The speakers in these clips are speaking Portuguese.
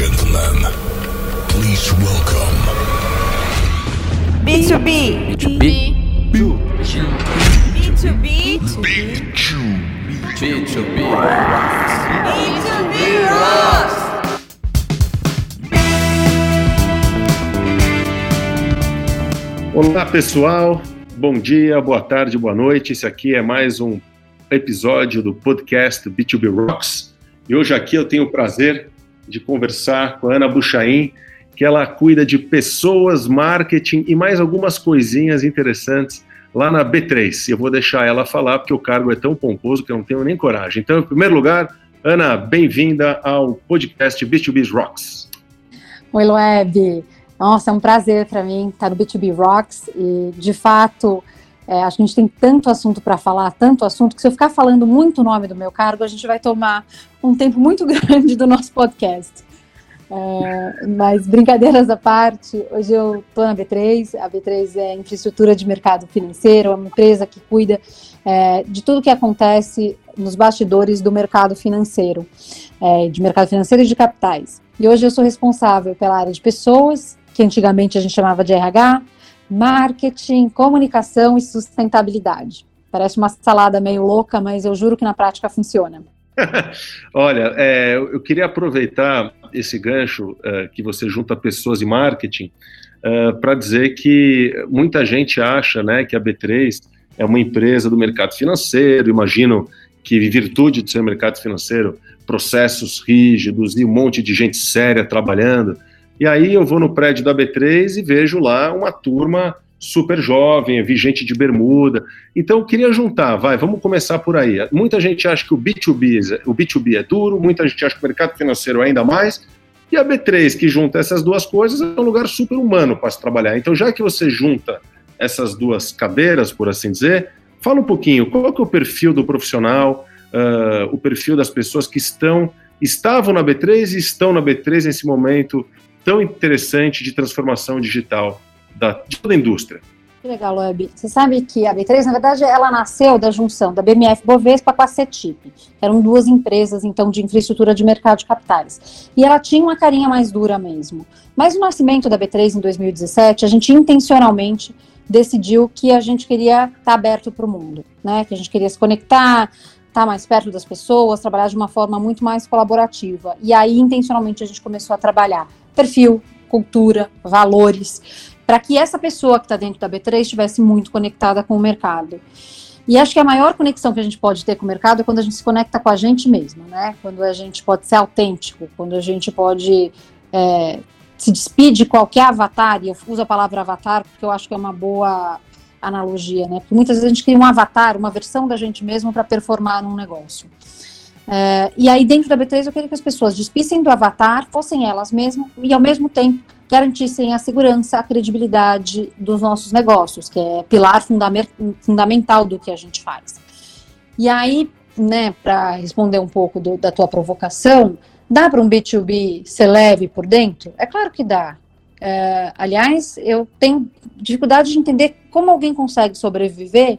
gentlemen, please welcome B2B. B2B. B2B. B2B. B2B Rocks. Olá pessoal, bom dia, boa tarde, boa noite. Esse aqui é mais um episódio do podcast B2B Rocks. E hoje aqui eu tenho o prazer de conversar com a Ana Buchaim, que ela cuida de pessoas, marketing e mais algumas coisinhas interessantes lá na B3. Eu vou deixar ela falar porque o cargo é tão pomposo que eu não tenho nem coragem. Então, em primeiro lugar, Ana, bem-vinda ao podcast B2B Rocks. Oi, Loeb. Nossa, é um prazer para mim estar no B2B Rocks e, de fato, é, acho que a gente tem tanto assunto para falar, tanto assunto, que se eu ficar falando muito o nome do meu cargo, a gente vai tomar um tempo muito grande do nosso podcast. É, mas brincadeiras à parte, hoje eu estou na B3, a B3 é infraestrutura de mercado financeiro, é uma empresa que cuida é, de tudo que acontece nos bastidores do mercado financeiro, é, de mercado financeiro e de capitais. E hoje eu sou responsável pela área de pessoas, que antigamente a gente chamava de RH, marketing, comunicação e sustentabilidade. Parece uma salada meio louca, mas eu juro que na prática funciona. Olha, é, eu queria aproveitar esse gancho uh, que você junta pessoas e marketing uh, para dizer que muita gente acha né, que a B3 é uma empresa do mercado financeiro, imagino que, em virtude de ser mercado financeiro, processos rígidos e um monte de gente séria trabalhando. E aí eu vou no prédio da B3 e vejo lá uma turma super jovem, vi gente de bermuda. Então eu queria juntar, vai, vamos começar por aí. Muita gente acha que o B2B, o B2B é duro, muita gente acha que o mercado financeiro é ainda mais, e a B3 que junta essas duas coisas é um lugar super humano para se trabalhar. Então já que você junta essas duas cadeiras, por assim dizer, fala um pouquinho, qual é o perfil do profissional, uh, o perfil das pessoas que estão, estavam na B3 e estão na B3 nesse momento tão interessante de transformação digital da, de toda a indústria. Que legal, Web. Você sabe que a B3, na verdade, ela nasceu da junção da BMF Bovespa com a CETIP. Eram duas empresas, então, de infraestrutura de mercado de capitais. E ela tinha uma carinha mais dura mesmo. Mas no nascimento da B3, em 2017, a gente intencionalmente decidiu que a gente queria estar tá aberto para o mundo, né? Que a gente queria se conectar, estar tá mais perto das pessoas, trabalhar de uma forma muito mais colaborativa. E aí, intencionalmente, a gente começou a trabalhar perfil, cultura, valores, para que essa pessoa que está dentro da B3 estivesse muito conectada com o mercado. E acho que a maior conexão que a gente pode ter com o mercado é quando a gente se conecta com a gente mesmo, né? Quando a gente pode ser autêntico, quando a gente pode é, se despir de qualquer avatar, e eu uso a palavra avatar porque eu acho que é uma boa analogia, né? Porque muitas vezes a gente cria um avatar, uma versão da gente mesmo para performar num negócio. É, e aí, dentro da B3, eu queria que as pessoas despissem do avatar, fossem elas mesmas, e ao mesmo tempo garantissem a segurança, a credibilidade dos nossos negócios, que é pilar fundamental do que a gente faz. E aí, né, para responder um pouco do, da tua provocação, dá para um B2B ser leve por dentro? É claro que dá. É, aliás, eu tenho dificuldade de entender como alguém consegue sobreviver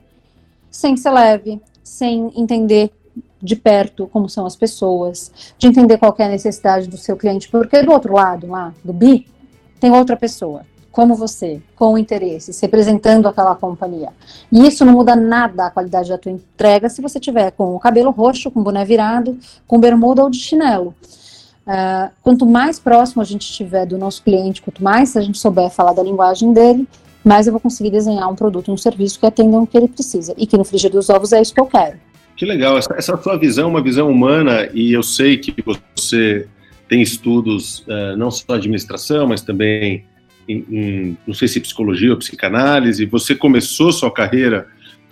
sem ser leve, sem entender de perto como são as pessoas, de entender qual é a necessidade do seu cliente, porque do outro lado, lá, do B, tem outra pessoa, como você, com interesses, representando aquela companhia. E isso não muda nada a qualidade da tua entrega se você tiver com o cabelo roxo, com o boné virado, com bermuda ou de chinelo. Uh, quanto mais próximo a gente estiver do nosso cliente, quanto mais a gente souber falar da linguagem dele, mais eu vou conseguir desenhar um produto, um serviço que atenda o que ele precisa. E que no frigir dos ovos é isso que eu quero. Que legal, essa, essa sua visão, uma visão humana, e eu sei que você tem estudos uh, não só administração, mas também em, em, não sei se psicologia ou psicanálise. Você começou sua carreira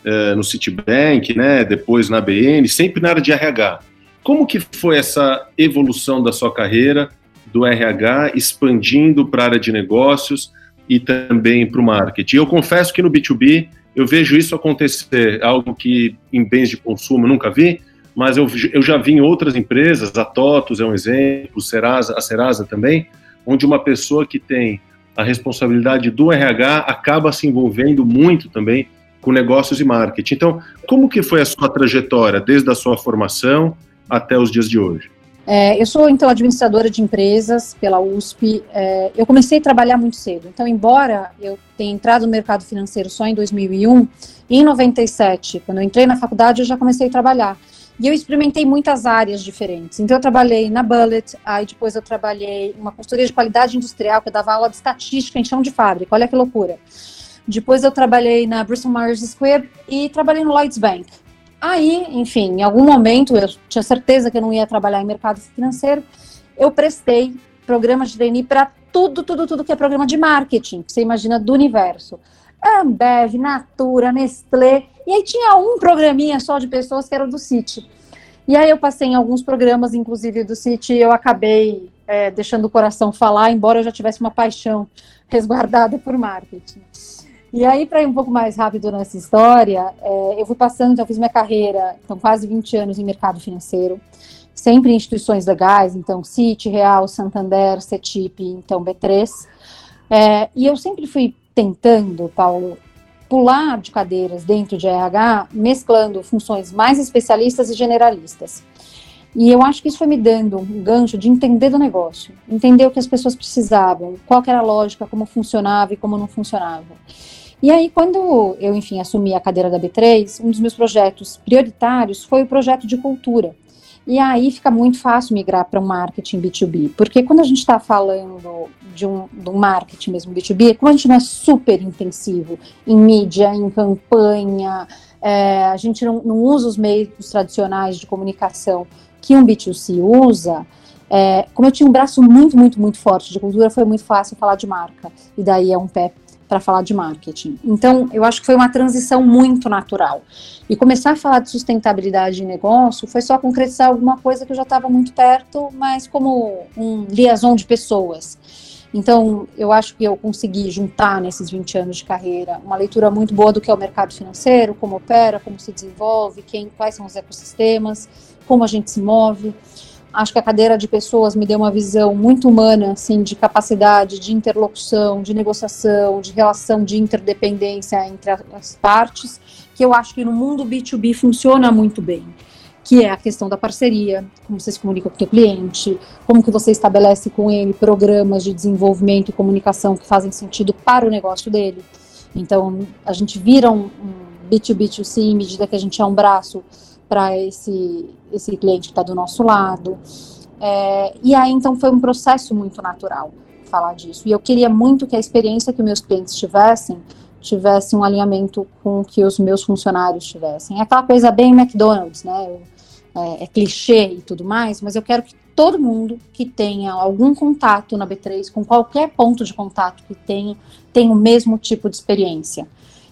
uh, no Citibank, né? Depois na BN, sempre na área de RH. Como que foi essa evolução da sua carreira do RH expandindo para a área de negócios e também para o marketing? Eu confesso que no B2B eu vejo isso acontecer, algo que em bens de consumo nunca vi, mas eu, eu já vi em outras empresas, a TOTUS é um exemplo, Serasa, a Serasa também, onde uma pessoa que tem a responsabilidade do RH acaba se envolvendo muito também com negócios e marketing. Então, como que foi a sua trajetória desde a sua formação até os dias de hoje? É, eu sou, então, administradora de empresas pela USP. É, eu comecei a trabalhar muito cedo. Então, embora eu tenha entrado no mercado financeiro só em 2001, em 97, quando eu entrei na faculdade, eu já comecei a trabalhar. E eu experimentei muitas áreas diferentes. Então, eu trabalhei na Bullet, aí depois eu trabalhei uma consultoria de qualidade industrial, que eu dava aula de estatística em chão de fábrica. Olha que loucura. Depois eu trabalhei na Bristol Myers Squibb e trabalhei no Lloyds Bank. Aí, enfim, em algum momento eu tinha certeza que eu não ia trabalhar em mercado financeiro, eu prestei programas de trainee para tudo, tudo, tudo que é programa de marketing, que você imagina do universo. Ambev, Natura, Nestlé, e aí tinha um programinha só de pessoas que era do City. E aí eu passei em alguns programas, inclusive do City, e eu acabei é, deixando o coração falar, embora eu já tivesse uma paixão resguardada por marketing. E aí, para ir um pouco mais rápido nessa história, é, eu fui passando, eu fiz minha carreira, então, quase 20 anos em mercado financeiro, sempre em instituições legais, então, Citi, Real, Santander, CETIP, então, B3. É, e eu sempre fui tentando, Paulo, pular de cadeiras dentro de RH, mesclando funções mais especialistas e generalistas. E eu acho que isso foi me dando um gancho de entender do negócio, entender o que as pessoas precisavam, qual era a lógica, como funcionava e como não funcionava. E aí, quando eu, enfim, assumi a cadeira da B3, um dos meus projetos prioritários foi o projeto de cultura. E aí fica muito fácil migrar para um marketing B2B, porque quando a gente está falando de um, de um marketing mesmo B2B, como a gente não é super intensivo em mídia, em campanha, é, a gente não, não usa os meios tradicionais de comunicação que um B2C usa, é, como eu tinha um braço muito, muito, muito forte de cultura, foi muito fácil falar de marca. E daí é um pé para falar de marketing. Então, eu acho que foi uma transição muito natural. E começar a falar de sustentabilidade de negócio foi só concretizar alguma coisa que eu já estava muito perto, mas como um liaison de pessoas. Então, eu acho que eu consegui juntar nesses 20 anos de carreira uma leitura muito boa do que é o mercado financeiro, como opera, como se desenvolve, quem, quais são os ecossistemas, como a gente se move. Acho que a cadeira de pessoas me deu uma visão muito humana, assim, de capacidade de interlocução, de negociação, de relação de interdependência entre as partes, que eu acho que no mundo B2B funciona muito bem que é a questão da parceria, como você se comunica com o seu cliente, como que você estabelece com ele programas de desenvolvimento e comunicação que fazem sentido para o negócio dele. Então, a gente vira um, um B2B2C em medida que a gente é um braço para esse, esse cliente que está do nosso lado. É, e aí, então, foi um processo muito natural falar disso. E eu queria muito que a experiência que meus clientes tivessem tivesse um alinhamento com o que os meus funcionários tivessem. É aquela coisa bem McDonald's, né? É, é, clichê e tudo mais, mas eu quero que todo mundo que tenha algum contato na B3, com qualquer ponto de contato que tenha, tenha o mesmo tipo de experiência.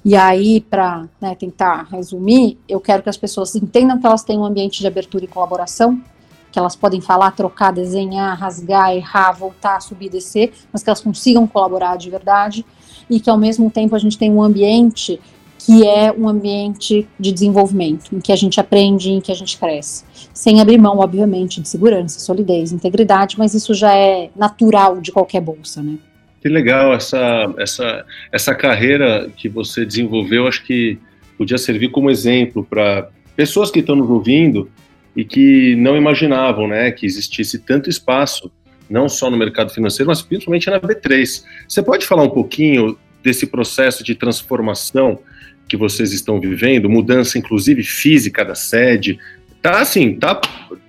E aí, para né, tentar resumir, eu quero que as pessoas entendam que elas têm um ambiente de abertura e colaboração, que elas podem falar, trocar, desenhar, rasgar, errar, voltar, subir, descer, mas que elas consigam colaborar de verdade e que ao mesmo tempo a gente tem um ambiente que é um ambiente de desenvolvimento, em que a gente aprende, em que a gente cresce, sem abrir mão, obviamente, de segurança, solidez, integridade, mas isso já é natural de qualquer bolsa, né? Que legal essa, essa, essa carreira que você desenvolveu, acho que podia servir como exemplo para pessoas que estão nos ouvindo e que não imaginavam né, que existisse tanto espaço, não só no mercado financeiro, mas principalmente na B3. Você pode falar um pouquinho desse processo de transformação que vocês estão vivendo, mudança inclusive física da sede? Tá assim, tá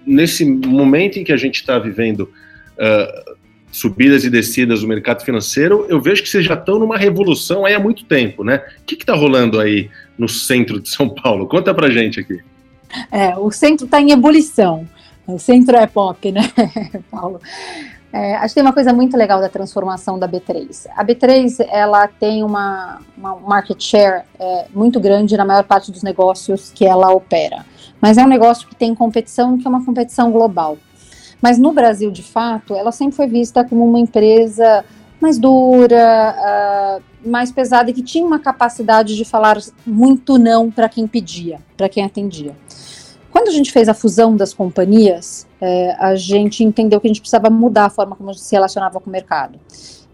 nesse momento em que a gente está vivendo uh, subidas e descidas do mercado financeiro, eu vejo que vocês já estão numa revolução aí há muito tempo, né? O que está rolando aí no centro de São Paulo? Conta pra gente aqui. É, o centro está em ebulição. O centro é pop, né, Paulo? É, acho que tem uma coisa muito legal da transformação da B3. A B3 ela tem uma, uma market share é, muito grande na maior parte dos negócios que ela opera, mas é um negócio que tem competição, que é uma competição global. Mas no Brasil, de fato, ela sempre foi vista como uma empresa mais dura, uh, mais pesada e que tinha uma capacidade de falar muito não para quem pedia, para quem atendia. Quando a gente fez a fusão das companhias, é, a gente entendeu que a gente precisava mudar a forma como a gente se relacionava com o mercado.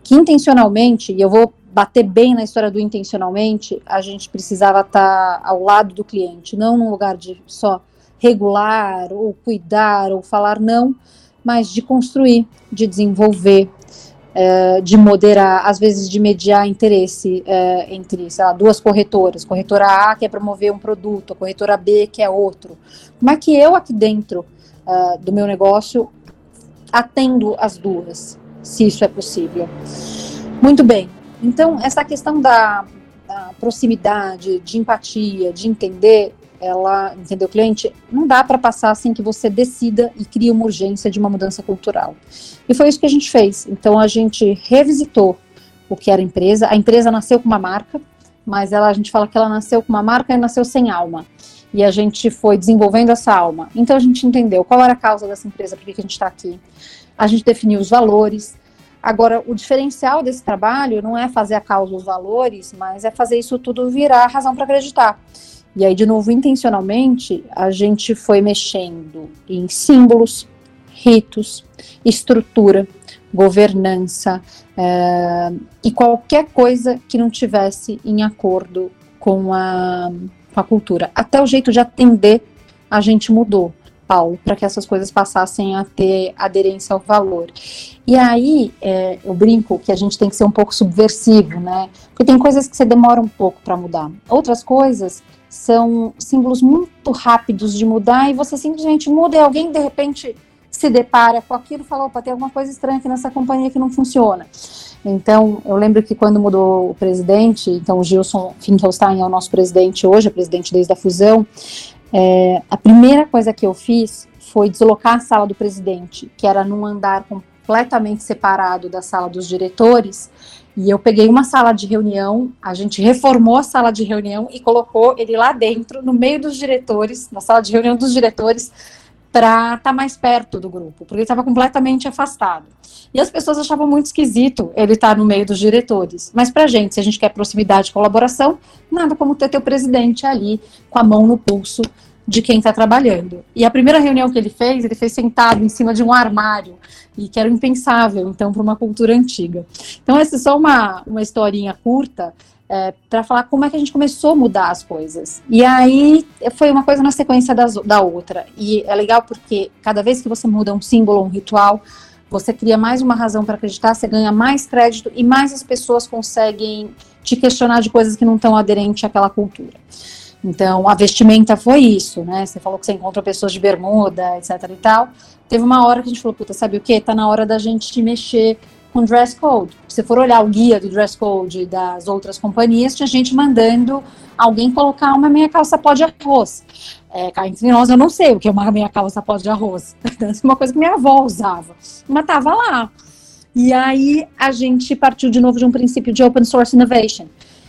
Que intencionalmente, e eu vou bater bem na história do intencionalmente, a gente precisava estar ao lado do cliente, não num lugar de só regular ou cuidar ou falar não, mas de construir, de desenvolver, é, de moderar, às vezes de mediar interesse é, entre lá, duas corretoras, corretora A quer promover um produto, a corretora B quer outro. Como é que eu aqui dentro uh, do meu negócio atendo as duas, se isso é possível? Muito bem. Então essa questão da, da proximidade, de empatia, de entender ela, entender o cliente, não dá para passar assim que você decida e cria uma urgência de uma mudança cultural. E foi isso que a gente fez. Então a gente revisitou o que era a empresa. A empresa nasceu com uma marca, mas ela, a gente fala que ela nasceu com uma marca e nasceu sem alma. E a gente foi desenvolvendo essa alma. Então a gente entendeu qual era a causa dessa empresa, por que a gente está aqui. A gente definiu os valores. Agora, o diferencial desse trabalho não é fazer a causa os valores, mas é fazer isso tudo virar razão para acreditar. E aí, de novo, intencionalmente, a gente foi mexendo em símbolos, ritos, estrutura, governança é, e qualquer coisa que não tivesse em acordo com a, com a cultura. Até o jeito de atender a gente mudou. Paulo, para que essas coisas passassem a ter aderência ao valor. E aí, é, eu brinco que a gente tem que ser um pouco subversivo, né? Porque tem coisas que você demora um pouco para mudar. Outras coisas são símbolos muito rápidos de mudar e você simplesmente muda e alguém de repente se depara com aquilo e fala, opa, tem alguma coisa estranha aqui nessa companhia que não funciona. Então, eu lembro que quando mudou o presidente, então o Gilson Finkelstein é o nosso presidente hoje, é presidente desde a fusão, é, a primeira coisa que eu fiz foi deslocar a sala do presidente, que era num andar completamente separado da sala dos diretores, e eu peguei uma sala de reunião, a gente reformou a sala de reunião e colocou ele lá dentro, no meio dos diretores, na sala de reunião dos diretores, para estar tá mais perto do grupo, porque ele estava completamente afastado. E as pessoas achavam muito esquisito ele estar tá no meio dos diretores. Mas para a gente, se a gente quer proximidade e colaboração, nada como ter teu presidente ali com a mão no pulso de quem está trabalhando. E a primeira reunião que ele fez, ele fez sentado em cima de um armário, e que era impensável, então, para uma cultura antiga. Então, essa é só uma, uma historinha curta é, para falar como é que a gente começou a mudar as coisas. E aí foi uma coisa na sequência das, da outra. E é legal porque cada vez que você muda um símbolo, um ritual, você cria mais uma razão para acreditar, você ganha mais crédito e mais as pessoas conseguem te questionar de coisas que não estão aderentes àquela cultura. Então, a vestimenta foi isso, né? Você falou que você encontra pessoas de bermuda, etc e tal. Teve uma hora que a gente falou, puta, sabe o quê? Tá na hora da gente mexer com dress code. Se for olhar o guia do dress code das outras companhias, tinha gente mandando alguém colocar uma meia calça pó de arroz. É, entre nós, eu não sei o que é uma meia calça pó de arroz. é uma coisa que minha avó usava. Mas tava lá. E aí a gente partiu de novo de um princípio de open source innovation.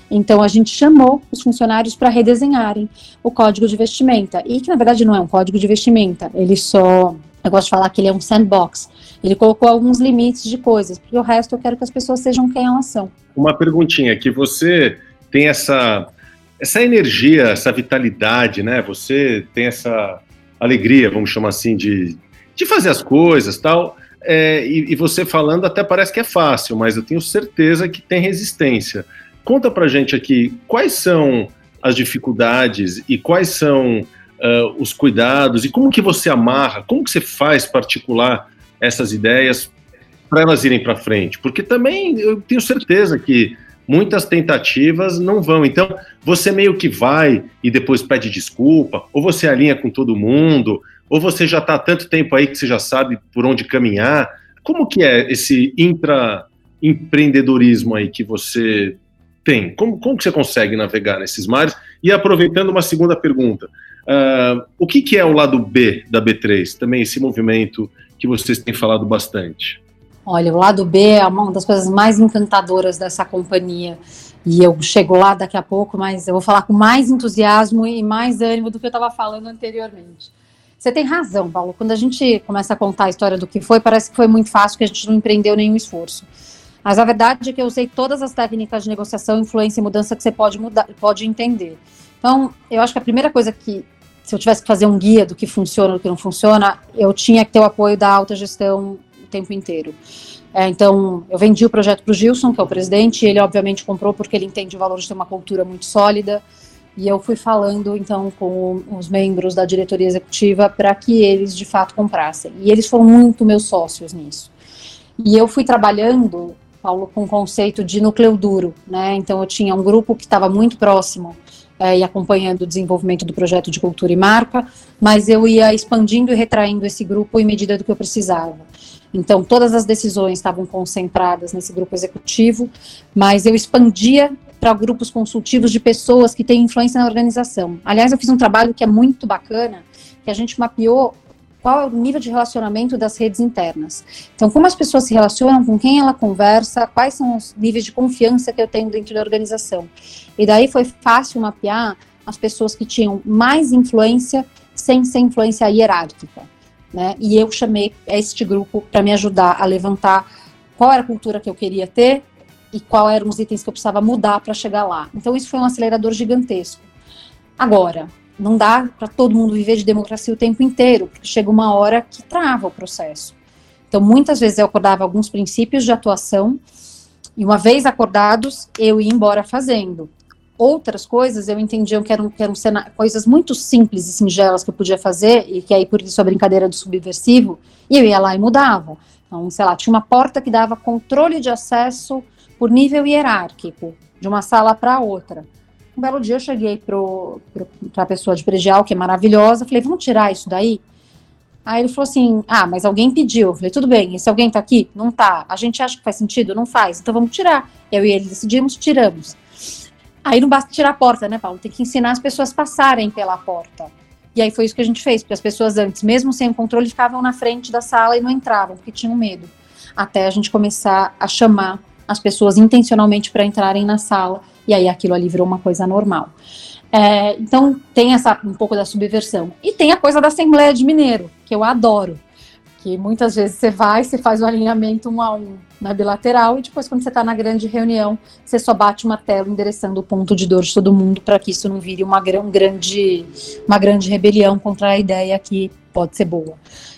Então a gente chamou os funcionários para redesenharem o código de vestimenta. E que na verdade não é um código de vestimenta, ele só. Eu gosto de falar que ele é um sandbox. Ele colocou alguns limites de coisas, porque o resto eu quero que as pessoas sejam quem elas são. Uma perguntinha, que você tem essa, essa energia, essa vitalidade, né? Você tem essa alegria, vamos chamar assim, de, de fazer as coisas tal. É, e, e, você falando até parece que é fácil, mas eu tenho certeza que tem resistência. Conta pra gente aqui quais são as dificuldades e quais são uh, os cuidados e como que você amarra, como que você faz particular essas ideias para elas irem para frente? Porque também eu tenho certeza que muitas tentativas não vão. Então, você meio que vai e depois pede desculpa, ou você alinha com todo mundo, ou você já está há tanto tempo aí que você já sabe por onde caminhar. Como que é esse intraempreendedorismo aí que você tem? Como, como que você consegue navegar nesses mares? E aproveitando uma segunda pergunta, uh, o que, que é o lado B da B3? Também esse movimento que vocês têm falado bastante. Olha, o lado B é uma das coisas mais encantadoras dessa companhia. E eu chego lá daqui a pouco, mas eu vou falar com mais entusiasmo e mais ânimo do que eu estava falando anteriormente. Você tem razão, Paulo. Quando a gente começa a contar a história do que foi, parece que foi muito fácil, que a gente não empreendeu nenhum esforço. Mas a verdade é que eu usei todas as técnicas de negociação, influência e mudança que você pode mudar, pode entender. Então, eu acho que a primeira coisa que, se eu tivesse que fazer um guia do que funciona e do que não funciona, eu tinha que ter o apoio da alta gestão o tempo inteiro. É, então, eu vendi o projeto para o Gilson, que é o presidente, e ele obviamente comprou porque ele entende o valor de ter uma cultura muito sólida. E eu fui falando então com os membros da diretoria executiva para que eles de fato comprassem. E eles foram muito meus sócios nisso. E eu fui trabalhando, Paulo, com o conceito de núcleo duro, né? Então eu tinha um grupo que estava muito próximo é, e acompanhando o desenvolvimento do projeto de cultura e marca, mas eu ia expandindo e retraindo esse grupo em medida do que eu precisava. Então, todas as decisões estavam concentradas nesse grupo executivo, mas eu expandia para grupos consultivos de pessoas que têm influência na organização. Aliás, eu fiz um trabalho que é muito bacana, que a gente mapeou qual é o nível de relacionamento das redes internas. Então, como as pessoas se relacionam, com quem ela conversa, quais são os níveis de confiança que eu tenho dentro da organização. E daí foi fácil mapear as pessoas que tinham mais influência sem ser influência hierárquica. Né? E eu chamei este grupo para me ajudar a levantar qual era a cultura que eu queria ter e qual eram os itens que eu precisava mudar para chegar lá. Então isso foi um acelerador gigantesco. Agora, não dá para todo mundo viver de democracia o tempo inteiro, porque chega uma hora que trava o processo. Então, muitas vezes eu acordava alguns princípios de atuação, e uma vez acordados, eu ia embora fazendo. Outras coisas eu entendia que eram, que eram coisas muito simples e singelas que eu podia fazer, e que aí por isso a brincadeira do subversivo, e eu ia lá e mudava. Então, sei lá, tinha uma porta que dava controle de acesso por nível hierárquico, de uma sala para outra. Um belo dia eu cheguei para a pessoa de predial, que é maravilhosa, falei, vamos tirar isso daí? Aí ele falou assim, ah, mas alguém pediu. Eu falei, tudo bem, esse alguém tá aqui? Não tá. A gente acha que faz sentido? Não faz. Então vamos tirar. Eu e ele decidimos, tiramos. Aí não basta tirar a porta, né, Paulo? Tem que ensinar as pessoas a passarem pela porta. E aí foi isso que a gente fez, porque as pessoas antes, mesmo sem controle, ficavam na frente da sala e não entravam, porque tinham medo. Até a gente começar a chamar as pessoas intencionalmente para entrarem na sala, e aí aquilo ali virou uma coisa normal. É, então tem essa um pouco da subversão. E tem a coisa da Assembleia de Mineiro, que eu adoro. Que muitas vezes você vai, você faz o alinhamento um a um na bilateral, e depois, quando você está na grande reunião, você só bate uma tela endereçando o ponto de dor de todo mundo para que isso não vire uma, um grande, uma grande rebelião contra a ideia que pode ser boa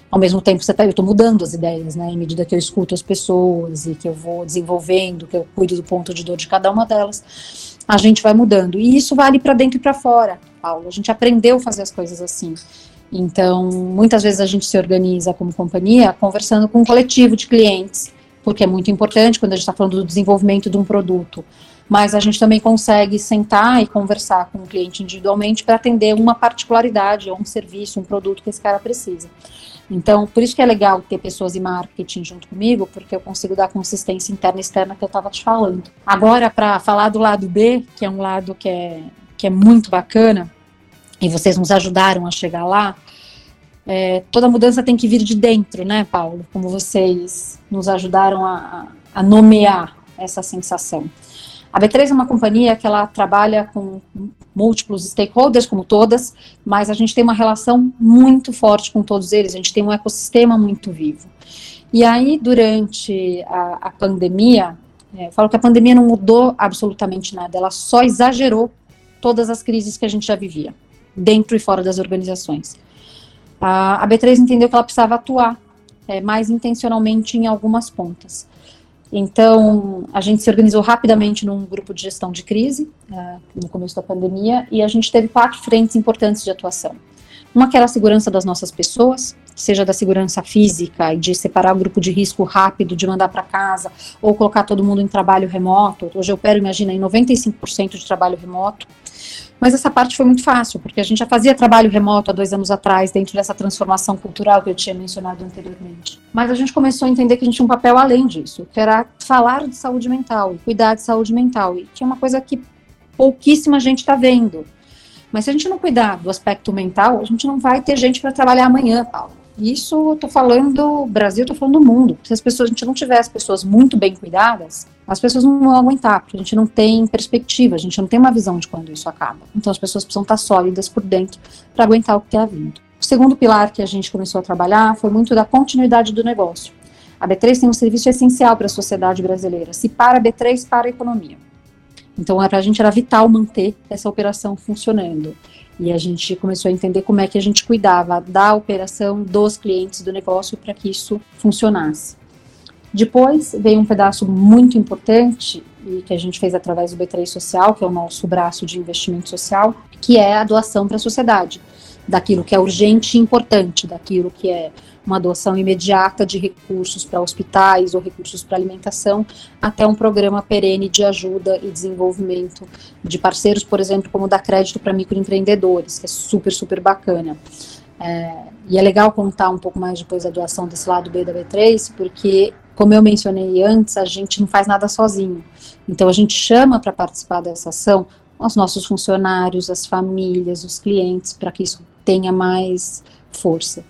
ao mesmo tempo você tá, eu estou mudando as ideias, né? Em medida que eu escuto as pessoas e que eu vou desenvolvendo, que eu cuido do ponto de dor de cada uma delas, a gente vai mudando. E isso vale para dentro e para fora, Paulo. A gente aprendeu a fazer as coisas assim. Então, muitas vezes a gente se organiza como companhia conversando com um coletivo de clientes, porque é muito importante quando a gente está falando do desenvolvimento de um produto. Mas a gente também consegue sentar e conversar com o cliente individualmente para atender uma particularidade ou um serviço, um produto que esse cara precisa. Então, por isso que é legal ter pessoas em marketing junto comigo, porque eu consigo dar consistência interna e externa que eu estava te falando. Agora, para falar do lado B, que é um lado que é, que é muito bacana, e vocês nos ajudaram a chegar lá, é, toda mudança tem que vir de dentro, né, Paulo? Como vocês nos ajudaram a, a nomear essa sensação. A B3 é uma companhia que ela trabalha com múltiplos stakeholders, como todas, mas a gente tem uma relação muito forte com todos eles, a gente tem um ecossistema muito vivo. E aí, durante a, a pandemia, é, eu falo que a pandemia não mudou absolutamente nada, ela só exagerou todas as crises que a gente já vivia, dentro e fora das organizações. A, a B3 entendeu que ela precisava atuar é, mais intencionalmente em algumas pontas. Então, a gente se organizou rapidamente num grupo de gestão de crise, uh, no começo da pandemia, e a gente teve quatro frentes importantes de atuação. Uma que era a segurança das nossas pessoas, seja da segurança física de separar o grupo de risco rápido, de mandar para casa, ou colocar todo mundo em trabalho remoto. Hoje eu opero, imagina, em 95% de trabalho remoto. Mas essa parte foi muito fácil, porque a gente já fazia trabalho remoto há dois anos atrás, dentro dessa transformação cultural que eu tinha mencionado anteriormente. Mas a gente começou a entender que a gente tinha um papel além disso, que era falar de saúde mental cuidar de saúde mental, e que é uma coisa que pouquíssima gente está vendo. Mas se a gente não cuidar do aspecto mental, a gente não vai ter gente para trabalhar amanhã, Paulo. Isso eu tô falando Brasil, tô falando do mundo. Se as pessoas, a gente não tiver as pessoas muito bem cuidadas, as pessoas não vão aguentar, porque a gente não tem perspectiva, a gente não tem uma visão de quando isso acaba. Então as pessoas precisam estar sólidas por dentro para aguentar o que está vindo. O segundo pilar que a gente começou a trabalhar foi muito da continuidade do negócio. A B3 tem um serviço essencial para a sociedade brasileira. Se para a B3, para a economia. Então, para a gente era vital manter essa operação funcionando. E a gente começou a entender como é que a gente cuidava da operação dos clientes do negócio para que isso funcionasse. Depois veio um pedaço muito importante e que a gente fez através do B3 Social, que é o nosso braço de investimento social, que é a doação para a sociedade, daquilo que é urgente e importante, daquilo que é uma doação imediata de recursos para hospitais ou recursos para alimentação, até um programa perene de ajuda e desenvolvimento de parceiros, por exemplo, como dar crédito para microempreendedores, que é super, super bacana. É, e é legal contar um pouco mais depois da doação desse lado B da B3, porque, como eu mencionei antes, a gente não faz nada sozinho. Então, a gente chama para participar dessa ação os nossos funcionários, as famílias, os clientes, para que isso tenha mais força.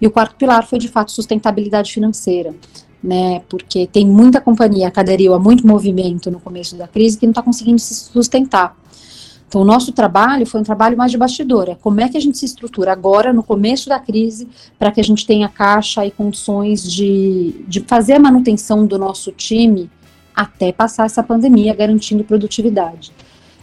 E o quarto pilar foi, de fato, sustentabilidade financeira, né? Porque tem muita companhia que aderiu a muito movimento no começo da crise que não está conseguindo se sustentar. Então, o nosso trabalho foi um trabalho mais de bastidor. É como é que a gente se estrutura agora, no começo da crise, para que a gente tenha caixa e condições de, de fazer a manutenção do nosso time até passar essa pandemia, garantindo produtividade.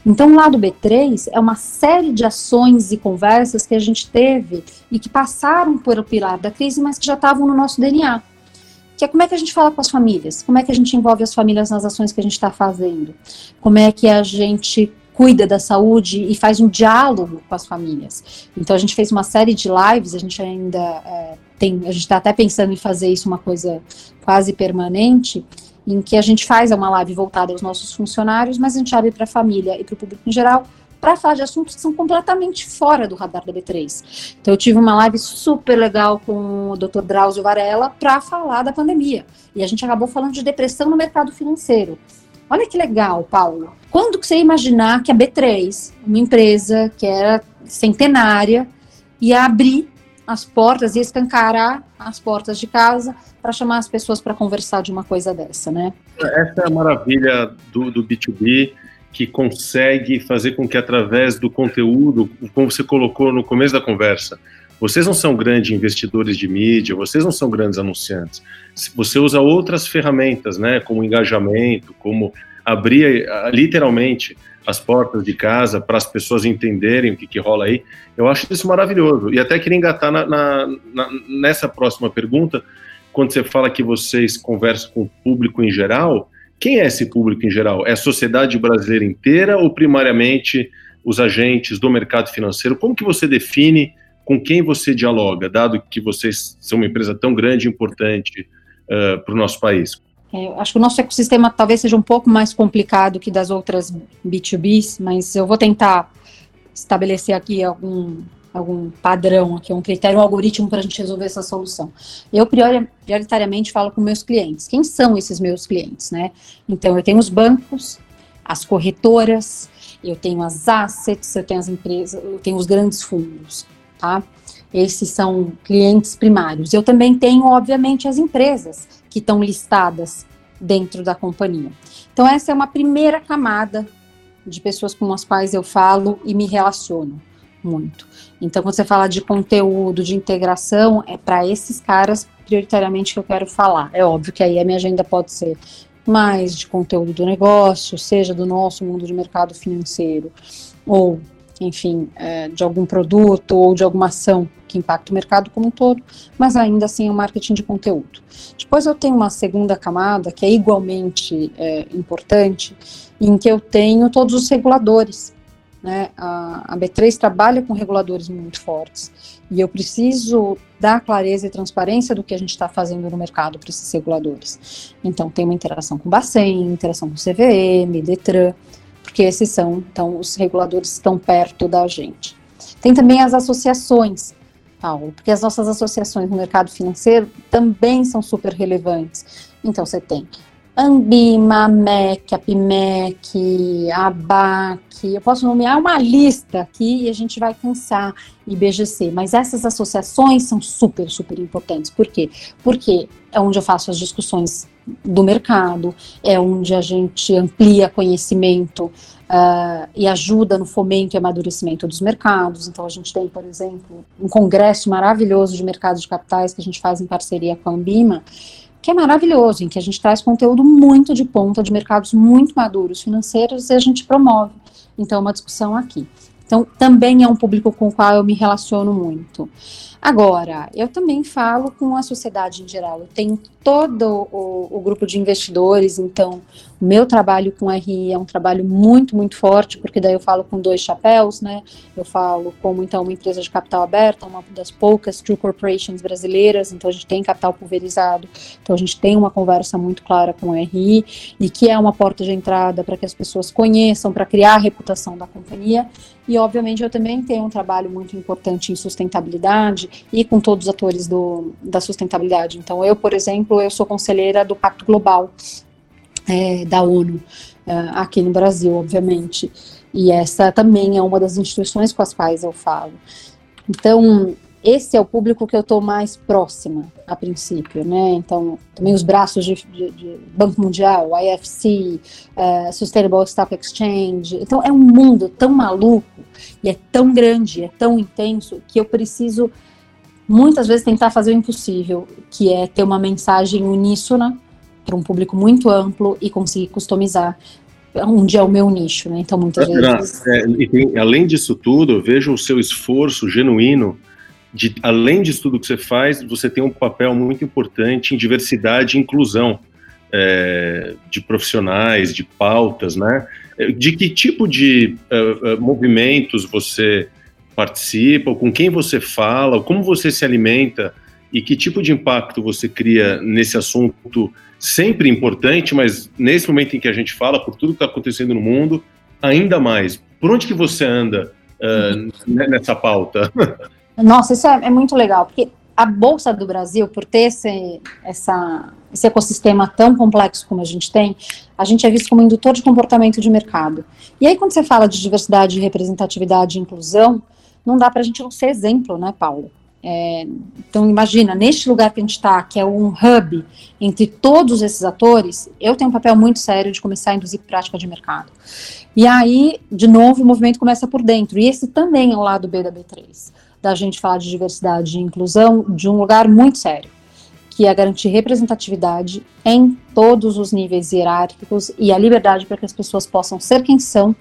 Então, lá do B3 é uma série de ações e conversas que a gente teve e que passaram por o pilar da crise, mas que já estavam no nosso DNA. Que é como é que a gente fala com as famílias, como é que a gente envolve as famílias nas ações que a gente está fazendo, como é que a gente cuida da saúde e faz um diálogo com as famílias. Então a gente fez uma série de lives, a gente ainda é, tem, a gente está até pensando em fazer isso uma coisa quase permanente, em que a gente faz uma live voltada aos nossos funcionários, mas a gente abre para a família e para o público em geral para falar de assuntos que são completamente fora do radar da B3. Então eu tive uma live super legal com o Dr. Drauzio Varela para falar da pandemia. E a gente acabou falando de depressão no mercado financeiro. Olha que legal, Paulo. Quando que você ia imaginar que a B3, uma empresa que era centenária, ia abrir as portas, ia escancarar as portas de casa para chamar as pessoas para conversar de uma coisa dessa, né? Essa é a maravilha do, do B2B, que consegue fazer com que através do conteúdo, como você colocou no começo da conversa, vocês não são grandes investidores de mídia, vocês não são grandes anunciantes. Você usa outras ferramentas, né, como engajamento, como abrir literalmente as portas de casa para as pessoas entenderem o que, que, rola aí. Eu acho isso maravilhoso. E até queria engatar na, na, na, nessa próxima pergunta, quando você fala que vocês conversam com o público em geral, quem é esse público em geral? É a sociedade brasileira inteira ou primariamente os agentes do mercado financeiro? Como que você define com quem você dialoga, dado que vocês são uma empresa tão grande e importante uh, para o nosso país? É, acho que o nosso ecossistema talvez seja um pouco mais complicado que das outras B2Bs, mas eu vou tentar estabelecer aqui algum, algum padrão, aqui, um critério, um algoritmo para a gente resolver essa solução. Eu prioritariamente falo com meus clientes. Quem são esses meus clientes, né? Então, eu tenho os bancos, as corretoras, eu tenho as assets, eu tenho as empresas, eu tenho os grandes fundos, tá? Esses são clientes primários. Eu também tenho, obviamente, as empresas que estão listadas dentro da companhia. Então, essa é uma primeira camada de pessoas com as quais eu falo e me relaciono muito. Então, quando você fala de conteúdo, de integração, é para esses caras prioritariamente que eu quero falar. É óbvio que aí a minha agenda pode ser mais de conteúdo do negócio, seja do nosso mundo de mercado financeiro, ou enfim, é, de algum produto ou de alguma ação que impacta o mercado como um todo, mas ainda assim é o marketing de conteúdo. Depois eu tenho uma segunda camada que é igualmente é, importante, em que eu tenho todos os reguladores. Né? A, a B3 trabalha com reguladores muito fortes e eu preciso dar clareza e transparência do que a gente está fazendo no mercado para esses reguladores. Então, tem uma interação com o Bacen, interação com o CVM, Detran, porque esses são, então, os reguladores estão perto da gente. Tem também as associações, Paulo, porque as nossas associações no mercado financeiro também são super relevantes. Então, você tem Ambima, MEC, APMEC, ABAC, eu posso nomear uma lista aqui e a gente vai cansar IBGC, mas essas associações são super, super importantes. Por quê? Porque é onde eu faço as discussões do mercado, é onde a gente amplia conhecimento uh, e ajuda no fomento e amadurecimento dos mercados. Então, a gente tem, por exemplo, um congresso maravilhoso de mercados de capitais que a gente faz em parceria com a Ambima, que é maravilhoso, em que a gente traz conteúdo muito de ponta, de mercados muito maduros financeiros, e a gente promove. Então, é uma discussão aqui. Então, também é um público com o qual eu me relaciono muito. Agora, eu também falo com a sociedade em geral. Eu tenho todo o, o, grupo de investidores, então o meu trabalho com RI é um trabalho muito, muito forte, porque daí eu falo com dois chapéus, né? Eu falo como então uma empresa de capital aberta, uma das poucas true corporations brasileiras, então a gente tem capital pulverizado, então a gente tem uma conversa muito clara com o RI, e que é uma porta de entrada para que as pessoas conheçam, para criar a reputação da companhia. E obviamente eu também tenho um trabalho muito importante em sustentabilidade e com todos os atores do, da sustentabilidade. Então eu, por exemplo, eu sou conselheira do Pacto Global é, da ONU, é, aqui no Brasil, obviamente. E essa também é uma das instituições com as quais eu falo. Então, esse é o público que eu estou mais próxima, a princípio, né? Então, também os braços de, de, de Banco Mundial, IFC, uh, Sustainable Stock Exchange. Então, é um mundo tão maluco e é tão grande, é tão intenso que eu preciso muitas vezes tentar fazer o impossível, que é ter uma mensagem uníssona para um público muito amplo e conseguir customizar onde é o meu nicho, né? Então, muitas vezes. É, e, além disso tudo, eu vejo o seu esforço genuíno de, além disso tudo que você faz, você tem um papel muito importante em diversidade e inclusão é, de profissionais, de pautas, né? De que tipo de uh, uh, movimentos você participa, com quem você fala, como você se alimenta e que tipo de impacto você cria nesse assunto sempre importante, mas nesse momento em que a gente fala, por tudo que está acontecendo no mundo, ainda mais. Por onde que você anda uh, nessa pauta? Nossa, isso é, é, muito legal, porque a Bolsa do Brasil, por ter esse, essa, esse ecossistema tão complexo como a gente tem, a gente é visto como indutor de comportamento de mercado. E aí, quando você fala de diversidade, representatividade e inclusão, não dá para a gente não ser exemplo, né, Paulo? É, então, imagina, neste lugar que a gente está, que é um hub entre todos esses atores, eu tenho um papel muito sério de começar a induzir prática de mercado. E aí, de novo, o movimento começa por dentro. E esse também é o lado B da B3 da gente falar de diversidade e inclusão de um lugar muito sério, que é garantir representatividade em todos os níveis hierárquicos e a liberdade para que as pessoas possam ser quem são,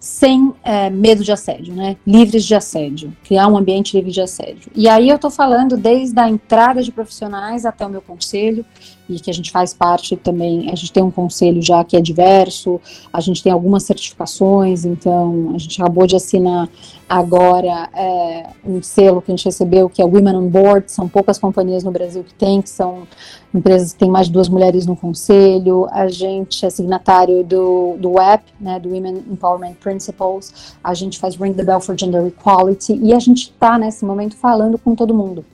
sem é, medo de assédio, né? Livres de assédio, criar um ambiente livre de assédio. E aí eu estou falando desde a entrada de profissionais até o meu conselho, e que a gente faz parte também, a gente tem um conselho já que é diverso, a gente tem algumas certificações, então a gente acabou de assinar agora é, um selo que a gente recebeu, que é Women on Board, são poucas companhias no Brasil que tem, que são empresas que têm mais de duas mulheres no conselho, a gente é signatário do, do WEP, né, do Women Empowerment Principles, a gente faz Ring the Bell for Gender Equality, e a gente está nesse momento falando com todo mundo.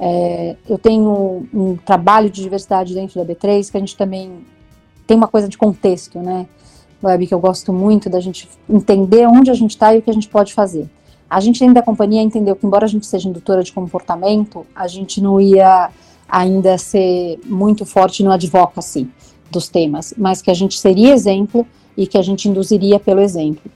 É, eu tenho um trabalho de diversidade dentro da B3 que a gente também tem uma coisa de contexto, né, Web, que eu gosto muito da gente entender onde a gente está e o que a gente pode fazer. A gente dentro da companhia entendeu que, embora a gente seja indutora de comportamento, a gente não ia ainda ser muito forte no advocacy dos temas, mas que a gente seria exemplo e que a gente induziria pelo exemplo.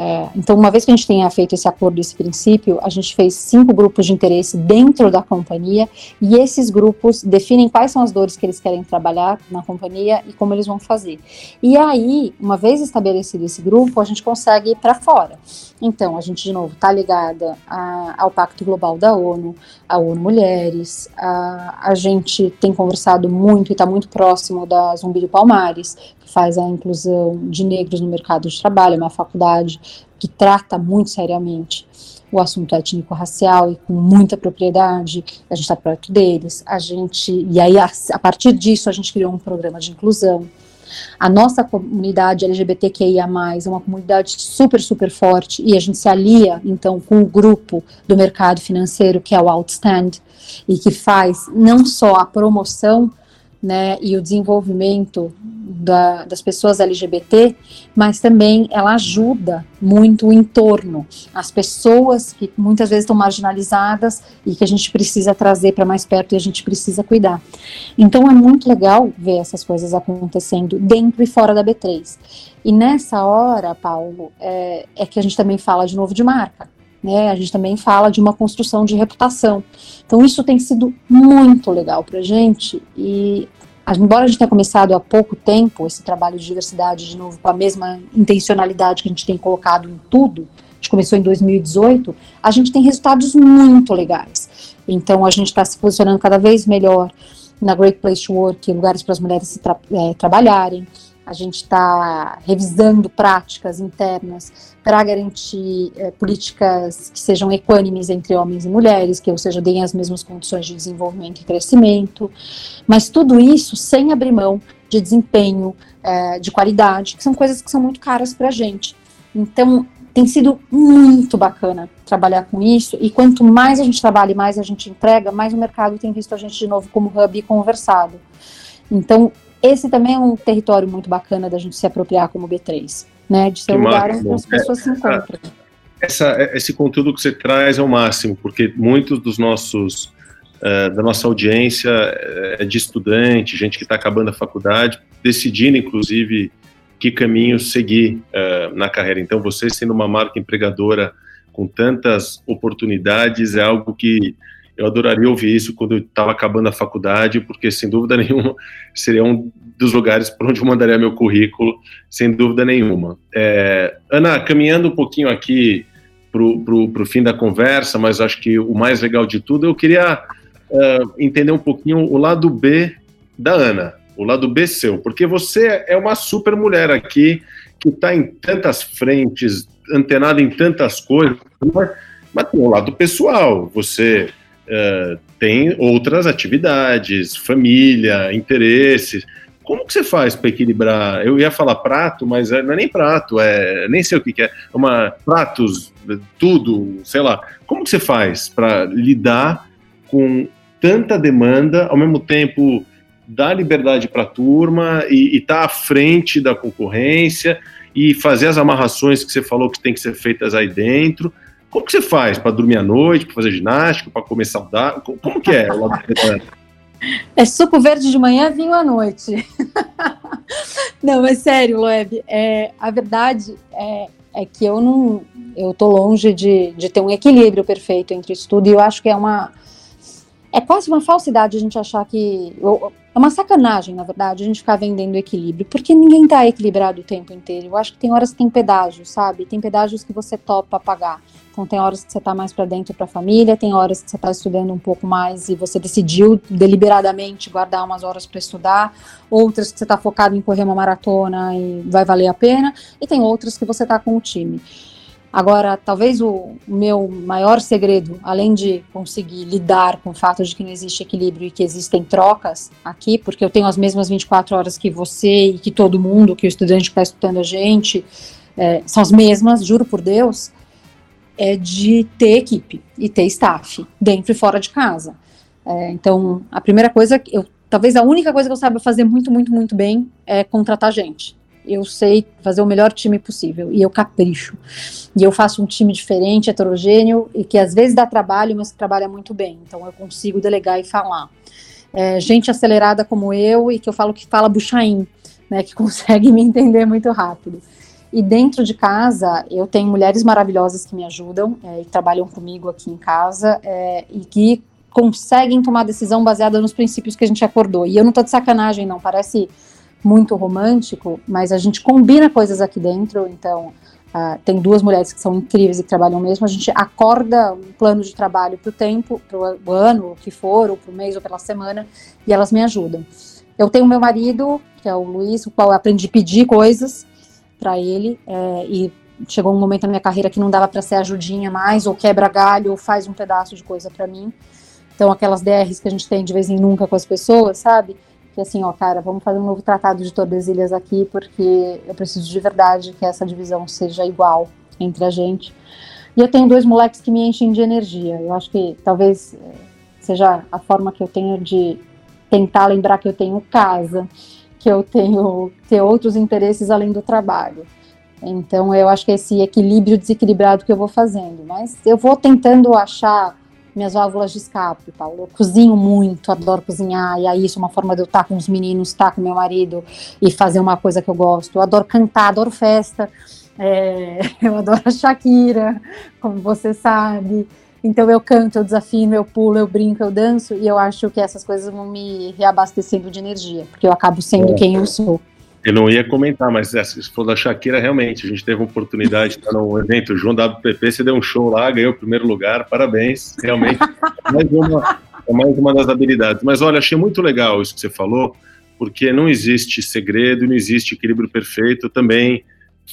É, então, uma vez que a gente tenha feito esse acordo, esse princípio, a gente fez cinco grupos de interesse dentro da companhia e esses grupos definem quais são as dores que eles querem trabalhar na companhia e como eles vão fazer. E aí, uma vez estabelecido esse grupo, a gente consegue ir para fora. Então, a gente, de novo, está ligada a, ao Pacto Global da ONU, a ONU Mulheres, a, a gente tem conversado muito e está muito próximo da Zumbi do Palmares, faz a inclusão de negros no mercado de trabalho, é uma faculdade que trata muito seriamente o assunto étnico-racial e com muita propriedade, a gente está perto deles, a gente, e aí a, a partir disso a gente criou um programa de inclusão, a nossa comunidade LGBTQIA+, é uma comunidade super, super forte e a gente se alia, então, com o grupo do mercado financeiro, que é o Outstand, e que faz não só a promoção né, e o desenvolvimento da, das pessoas LGBT, mas também ela ajuda muito o entorno, as pessoas que muitas vezes estão marginalizadas e que a gente precisa trazer para mais perto e a gente precisa cuidar. Então é muito legal ver essas coisas acontecendo dentro e fora da B3. E nessa hora, Paulo, é, é que a gente também fala de novo de marca. Né, a gente também fala de uma construção de reputação. Então, isso tem sido muito legal para a gente e embora a gente tenha começado há pouco tempo esse trabalho de diversidade, de novo, com a mesma intencionalidade que a gente tem colocado em tudo gente começou em 2018, a gente tem resultados muito legais. Então, a gente está se posicionando cada vez melhor na Great Place to Work, lugares para as mulheres tra é, trabalharem. A gente está revisando práticas internas para garantir é, políticas que sejam equânimes entre homens e mulheres, que, ou seja, deem as mesmas condições de desenvolvimento e crescimento. Mas tudo isso sem abrir mão de desempenho, é, de qualidade, que são coisas que são muito caras para a gente. Então, tem sido muito bacana trabalhar com isso, e quanto mais a gente trabalha e mais a gente entrega, mais o mercado tem visto a gente de novo como hub e conversado. Então, esse também é um território muito bacana da gente se apropriar como B3, né? De ser um lugar onde as pessoas é, se encontram. Essa, esse conteúdo que você traz é o máximo, porque muitos dos nossos uh, da nossa audiência é de estudante, gente que está acabando a faculdade, decidindo inclusive que caminho seguir uh, na carreira. Então, você sendo uma marca empregadora com tantas oportunidades é algo que eu adoraria ouvir isso quando eu estava acabando a faculdade, porque sem dúvida nenhuma seria um dos lugares para onde eu mandaria meu currículo, sem dúvida nenhuma. É, Ana, caminhando um pouquinho aqui para o fim da conversa, mas acho que o mais legal de tudo, eu queria uh, entender um pouquinho o lado B da Ana, o lado B seu, porque você é uma super mulher aqui, que está em tantas frentes, antenada em tantas coisas, mas, mas tem o lado pessoal, você uh, tem outras atividades, família, interesses. Como que você faz para equilibrar? Eu ia falar prato, mas é, não é nem prato, é nem sei o que, que é, uma pratos, tudo, sei lá. Como que você faz para lidar com tanta demanda, ao mesmo tempo dar liberdade para a turma e estar tá à frente da concorrência e fazer as amarrações que você falou que tem que ser feitas aí dentro? Como que você faz para dormir à noite, para fazer ginástica, para comer saudável? Como que é? É suco verde de manhã, vinho à noite. não, é sério, Loeb. É, a verdade é, é que eu não, eu tô longe de, de ter um equilíbrio perfeito entre isso tudo. E eu acho que é uma, é quase uma falsidade a gente achar que. É uma sacanagem, na verdade, a gente ficar vendendo equilíbrio, porque ninguém está equilibrado o tempo inteiro. Eu acho que tem horas que tem pedágios, sabe? Tem pedágios que você topa pagar. Então, tem horas que você está mais para dentro para a família, tem horas que você está estudando um pouco mais e você decidiu deliberadamente guardar umas horas para estudar, outras que você está focado em correr uma maratona e vai valer a pena, e tem outras que você está com o time. Agora, talvez o meu maior segredo, além de conseguir lidar com o fato de que não existe equilíbrio e que existem trocas aqui, porque eu tenho as mesmas 24 horas que você e que todo mundo, que o estudante que está estudando a gente, é, são as mesmas, juro por Deus, é de ter equipe e ter staff, dentro e fora de casa. É, então, a primeira coisa, eu, talvez a única coisa que eu saiba fazer muito, muito, muito bem é contratar gente eu sei fazer o melhor time possível e eu capricho. E eu faço um time diferente, heterogêneo e que às vezes dá trabalho, mas que trabalha muito bem. Então eu consigo delegar e falar. É, gente acelerada como eu e que eu falo que fala buchaim, né, que consegue me entender muito rápido. E dentro de casa, eu tenho mulheres maravilhosas que me ajudam é, e trabalham comigo aqui em casa é, e que conseguem tomar decisão baseada nos princípios que a gente acordou. E eu não tô de sacanagem, não. Parece muito romântico, mas a gente combina coisas aqui dentro, então uh, tem duas mulheres que são incríveis e que trabalham mesmo, a gente acorda um plano de trabalho para o tempo, para o ano, o que for, ou para o mês, ou pela semana, e elas me ajudam. Eu tenho meu marido, que é o Luiz, o qual eu aprendi a pedir coisas para ele, é, e chegou um momento na minha carreira que não dava para ser ajudinha mais, ou quebra galho, ou faz um pedaço de coisa para mim. Então, aquelas DRs que a gente tem de vez em nunca com as pessoas, sabe? que assim, ó, cara, vamos fazer um novo tratado de Tordesilhas aqui, porque eu preciso de verdade que essa divisão seja igual entre a gente. E eu tenho dois moleques que me enchem de energia. Eu acho que talvez eh, seja a forma que eu tenho de tentar lembrar que eu tenho casa, que eu tenho ter outros interesses além do trabalho. Então eu acho que é esse equilíbrio desequilibrado que eu vou fazendo, mas eu vou tentando achar minhas válvulas de escape, Paulo. Eu cozinho muito, adoro cozinhar, e aí isso é uma forma de eu estar com os meninos, estar com meu marido e fazer uma coisa que eu gosto. Eu adoro cantar, adoro festa, é, eu adoro a Shakira, como você sabe. Então eu canto, eu desafino, eu pulo, eu brinco, eu danço, e eu acho que essas coisas vão me reabastecendo de energia, porque eu acabo sendo é. quem eu sou. Eu não ia comentar, mas é, se for da Shakira, realmente, a gente teve a oportunidade de estar num evento, João WPP, você deu um show lá, ganhou o primeiro lugar, parabéns, realmente, é mais uma, é mais uma das habilidades. Mas olha, achei muito legal isso que você falou, porque não existe segredo, não existe equilíbrio perfeito, também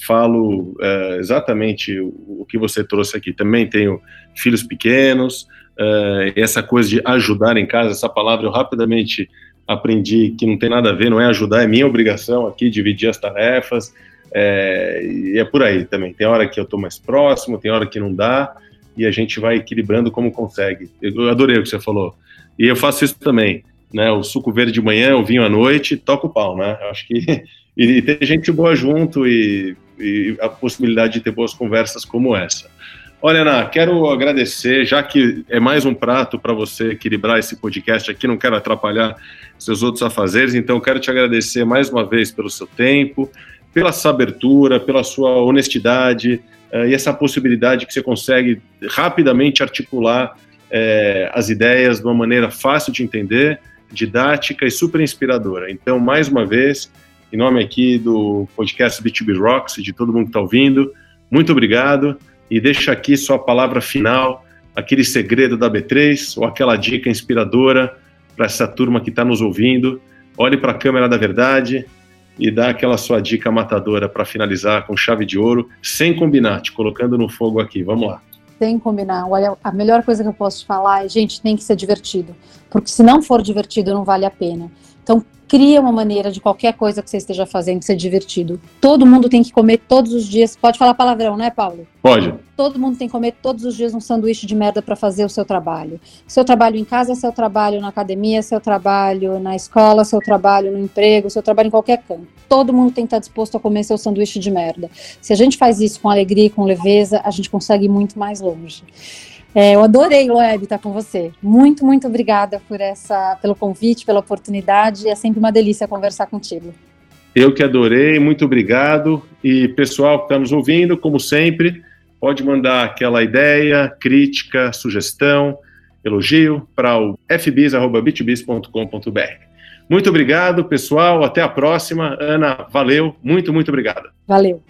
falo é, exatamente o, que você trouxe aqui. Também tenho filhos pequenos, é, essa coisa de ajudar em casa, essa palavra eu rapidamente aprendi que não tem nada a ver, não é ajudar, é minha obrigação aqui dividir as tarefas, é, e é por aí também. Tem hora que eu estou mais próximo, tem hora que não dá, e a gente vai equilibrando como consegue. Eu adorei o que você falou. E eu faço isso também, né? O suco verde de manhã, o vinho à noite, toca o pau, né? Acho que e, e ter gente boa junto e, e a possibilidade de ter boas conversas como essa. Olha, Ana, quero agradecer, já que é mais um prato para você equilibrar esse podcast aqui, não quero atrapalhar seus outros afazeres, então quero te agradecer mais uma vez pelo seu tempo, pela sua abertura, pela sua honestidade uh, e essa possibilidade que você consegue rapidamente articular uh, as ideias de uma maneira fácil de entender, didática e super inspiradora. Então, mais uma vez, em nome aqui do podcast B2B Rocks de todo mundo que está ouvindo, muito obrigado e deixa aqui sua palavra final, aquele segredo da B3 ou aquela dica inspiradora para essa turma que está nos ouvindo. Olhe para a câmera da verdade e dá aquela sua dica matadora para finalizar com chave de ouro, sem combinar, te colocando no fogo aqui. Vamos lá. Sem combinar. Olha, a melhor coisa que eu posso te falar é, gente, tem que ser divertido. Porque se não for divertido, não vale a pena. Então, cria uma maneira de qualquer coisa que você esteja fazendo ser divertido. Todo mundo tem que comer todos os dias. Pode falar palavrão, né, Paulo? Pode. Todo mundo tem que comer todos os dias um sanduíche de merda para fazer o seu trabalho. Seu trabalho em casa, seu trabalho na academia, seu trabalho na escola, seu trabalho no emprego, seu trabalho em qualquer canto. Todo mundo tem que estar disposto a comer seu sanduíche de merda. Se a gente faz isso com alegria e com leveza, a gente consegue ir muito mais longe. É, eu adorei, Loeb, estar com você. Muito, muito obrigada por essa, pelo convite, pela oportunidade. É sempre uma delícia conversar contigo. Eu que adorei, muito obrigado. E pessoal que está nos ouvindo, como sempre, pode mandar aquela ideia, crítica, sugestão, elogio para o fbis.bitbis.com.br. Muito obrigado, pessoal. Até a próxima. Ana, valeu. Muito, muito obrigado. Valeu.